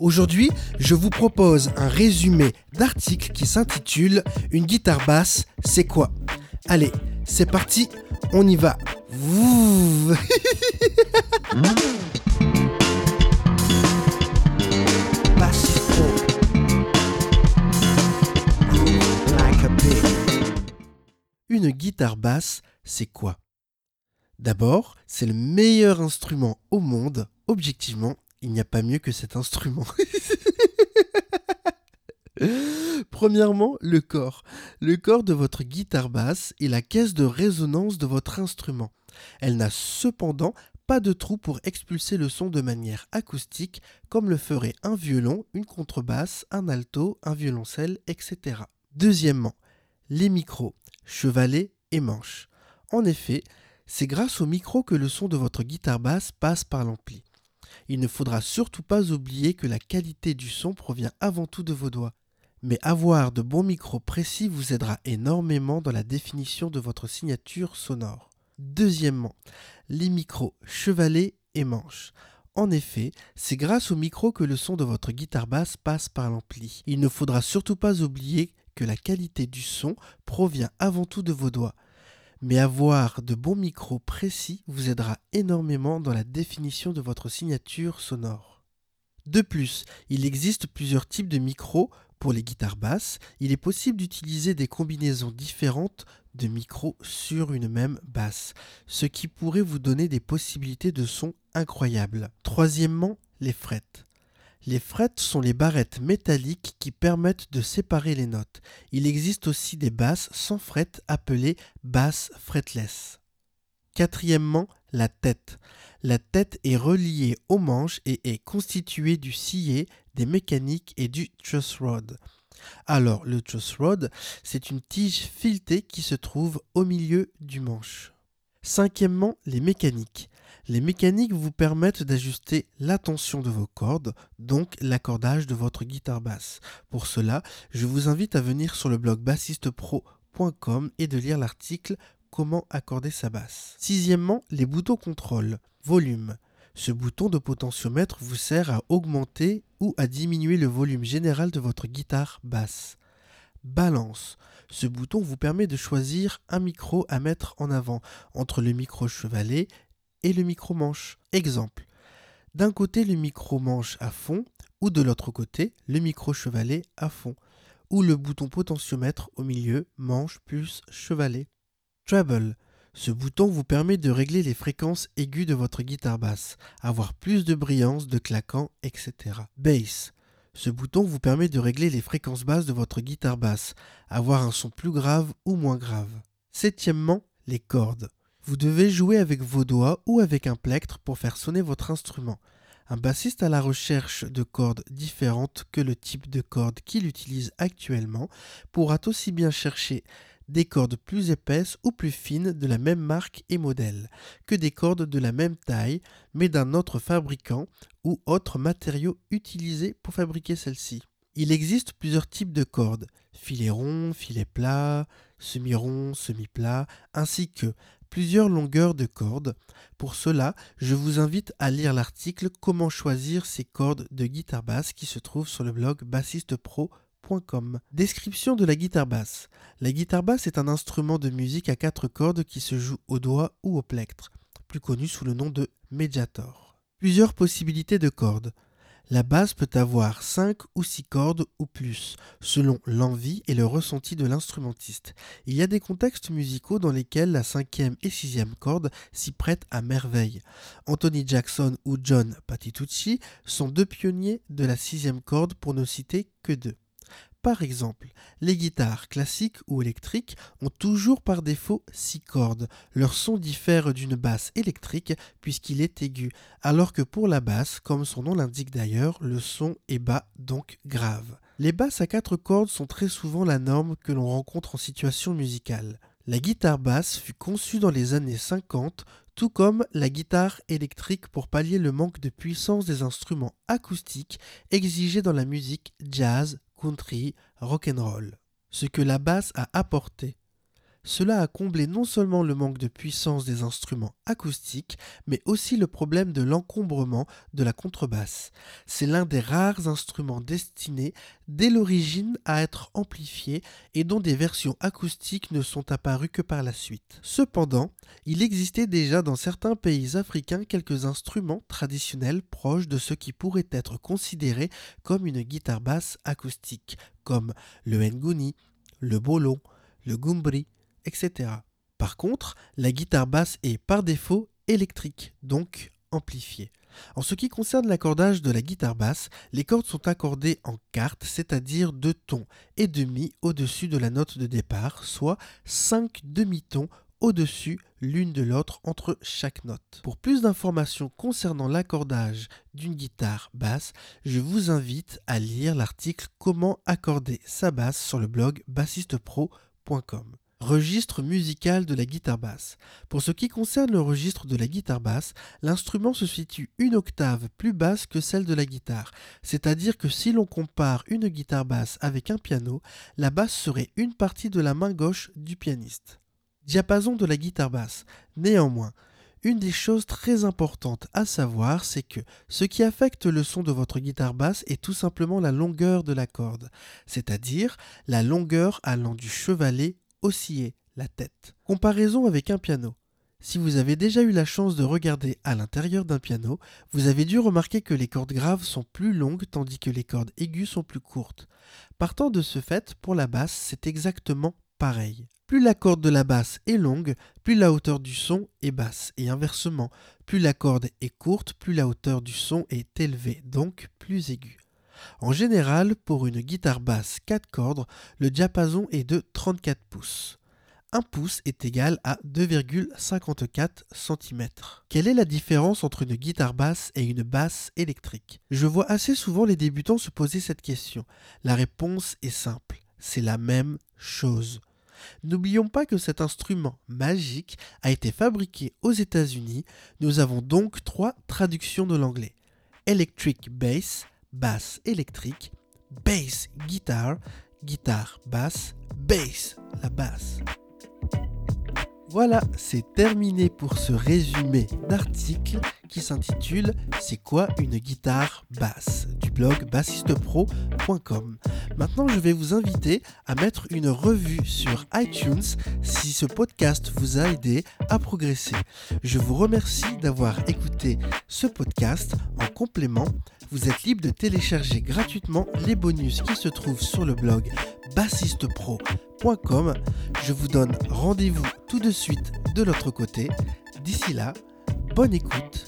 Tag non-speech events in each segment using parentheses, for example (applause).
Aujourd'hui, je vous propose un résumé d'article qui s'intitule Une guitare basse, c'est quoi? Allez, c'est parti, on y va. Une guitare basse, c'est quoi? D'abord, c'est le meilleur instrument au monde, objectivement, il n'y a pas mieux que cet instrument. (laughs) Premièrement, le corps. Le corps de votre guitare basse est la caisse de résonance de votre instrument. Elle n'a cependant pas de trou pour expulser le son de manière acoustique comme le ferait un violon, une contrebasse, un alto, un violoncelle, etc. Deuxièmement, les micros, chevalet et manches. En effet, c'est grâce aux micros que le son de votre guitare basse passe par l'ampli. Il ne faudra surtout pas oublier que la qualité du son provient avant tout de vos doigts. Mais avoir de bons micros précis vous aidera énormément dans la définition de votre signature sonore. Deuxièmement, les micros chevalet et manches. En effet, c'est grâce aux micros que le son de votre guitare basse passe par l'ampli. Il ne faudra surtout pas oublier que la qualité du son provient avant tout de vos doigts mais avoir de bons micros précis vous aidera énormément dans la définition de votre signature sonore. De plus, il existe plusieurs types de micros pour les guitares basses. Il est possible d'utiliser des combinaisons différentes de micros sur une même basse, ce qui pourrait vous donner des possibilités de son incroyables. Troisièmement, les frettes. Les frettes sont les barrettes métalliques qui permettent de séparer les notes. Il existe aussi des basses sans frettes appelées basses fretless. Quatrièmement, la tête. La tête est reliée aux manches et est constituée du sillet, des mécaniques et du truss rod. Alors, le truss rod, c'est une tige filetée qui se trouve au milieu du manche. Cinquièmement, les mécaniques. Les mécaniques vous permettent d'ajuster la tension de vos cordes, donc l'accordage de votre guitare basse. Pour cela, je vous invite à venir sur le blog bassistepro.com et de lire l'article Comment accorder sa basse. Sixièmement, les boutons contrôle. Volume. Ce bouton de potentiomètre vous sert à augmenter ou à diminuer le volume général de votre guitare basse. Balance. Ce bouton vous permet de choisir un micro à mettre en avant entre le micro chevalet et le micro-manche. Exemple. D'un côté le micro-manche à fond ou de l'autre côté le micro-chevalet à fond ou le bouton potentiomètre au milieu, manche plus chevalet. Treble. Ce bouton vous permet de régler les fréquences aiguës de votre guitare basse, avoir plus de brillance, de claquant, etc. Bass. Ce bouton vous permet de régler les fréquences basses de votre guitare basse, avoir un son plus grave ou moins grave. Septièmement, les cordes. Vous devez jouer avec vos doigts ou avec un plectre pour faire sonner votre instrument. Un bassiste à la recherche de cordes différentes que le type de cordes qu'il utilise actuellement pourra aussi bien chercher des cordes plus épaisses ou plus fines de la même marque et modèle que des cordes de la même taille mais d'un autre fabricant ou autre matériau utilisé pour fabriquer celles-ci. Il existe plusieurs types de cordes, filet rond, filet plat, semi-rond, semi-plat, ainsi que plusieurs longueurs de cordes. Pour cela, je vous invite à lire l'article Comment choisir ces cordes de guitare basse qui se trouve sur le blog bassistepro.com. Description de la guitare basse. La guitare basse est un instrument de musique à quatre cordes qui se joue au doigt ou au plectre, plus connu sous le nom de mediator. Plusieurs possibilités de cordes. La basse peut avoir 5 ou 6 cordes ou plus, selon l'envie et le ressenti de l'instrumentiste. Il y a des contextes musicaux dans lesquels la cinquième et sixième corde s'y prêtent à merveille. Anthony Jackson ou John Patitucci sont deux pionniers de la sixième corde pour ne citer que deux. Par exemple, les guitares classiques ou électriques ont toujours par défaut six cordes. Leur son diffère d'une basse électrique puisqu'il est aigu, alors que pour la basse, comme son nom l'indique d'ailleurs, le son est bas donc grave. Les basses à quatre cordes sont très souvent la norme que l'on rencontre en situation musicale. La guitare basse fut conçue dans les années 50, tout comme la guitare électrique pour pallier le manque de puissance des instruments acoustiques exigés dans la musique jazz, country, rock'n'roll. Ce que la basse a apporté cela a comblé non seulement le manque de puissance des instruments acoustiques, mais aussi le problème de l'encombrement de la contrebasse. C'est l'un des rares instruments destinés dès l'origine à être amplifié et dont des versions acoustiques ne sont apparues que par la suite. Cependant, il existait déjà dans certains pays africains quelques instruments traditionnels proches de ce qui pourrait être considéré comme une guitare basse acoustique, comme le nguni, le bolo, le gumbri, etc. Par contre, la guitare basse est par défaut électrique, donc amplifiée. En ce qui concerne l'accordage de la guitare basse, les cordes sont accordées en quarte, c'est-à-dire deux tons et demi au-dessus de la note de départ, soit cinq demi-tons au-dessus l'une de l'autre entre chaque note. Pour plus d'informations concernant l'accordage d'une guitare basse, je vous invite à lire l'article Comment accorder sa basse sur le blog bassistepro.com. Registre musical de la guitare basse. Pour ce qui concerne le registre de la guitare basse, l'instrument se situe une octave plus basse que celle de la guitare, c'est-à-dire que si l'on compare une guitare basse avec un piano, la basse serait une partie de la main gauche du pianiste. Diapason de la guitare basse. Néanmoins, une des choses très importantes à savoir, c'est que ce qui affecte le son de votre guitare basse est tout simplement la longueur de la corde, c'est-à-dire la longueur allant du chevalet osciller la tête. Comparaison avec un piano. Si vous avez déjà eu la chance de regarder à l'intérieur d'un piano, vous avez dû remarquer que les cordes graves sont plus longues tandis que les cordes aiguës sont plus courtes. Partant de ce fait, pour la basse, c'est exactement pareil. Plus la corde de la basse est longue, plus la hauteur du son est basse, et inversement, plus la corde est courte, plus la hauteur du son est élevée, donc plus aiguë. En général, pour une guitare basse 4 cordes, le diapason est de 34 pouces. 1 pouce est égal à 2,54 cm. Quelle est la différence entre une guitare basse et une basse électrique? Je vois assez souvent les débutants se poser cette question. La réponse est simple, c'est la même chose. N'oublions pas que cet instrument magique a été fabriqué aux États-Unis. Nous avons donc trois traductions de l'anglais. Electric Bass, basse électrique, bass guitare, guitare basse, bass la basse. Voilà, c'est terminé pour ce résumé d'article qui s'intitule C'est quoi une guitare basse? Blog bassistepro.com. Maintenant, je vais vous inviter à mettre une revue sur iTunes si ce podcast vous a aidé à progresser. Je vous remercie d'avoir écouté ce podcast. En complément, vous êtes libre de télécharger gratuitement les bonus qui se trouvent sur le blog bassistepro.com. Je vous donne rendez-vous tout de suite de l'autre côté. D'ici là, bonne écoute,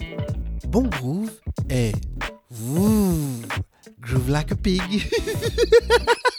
bon groove et vous groove like a pig. (laughs)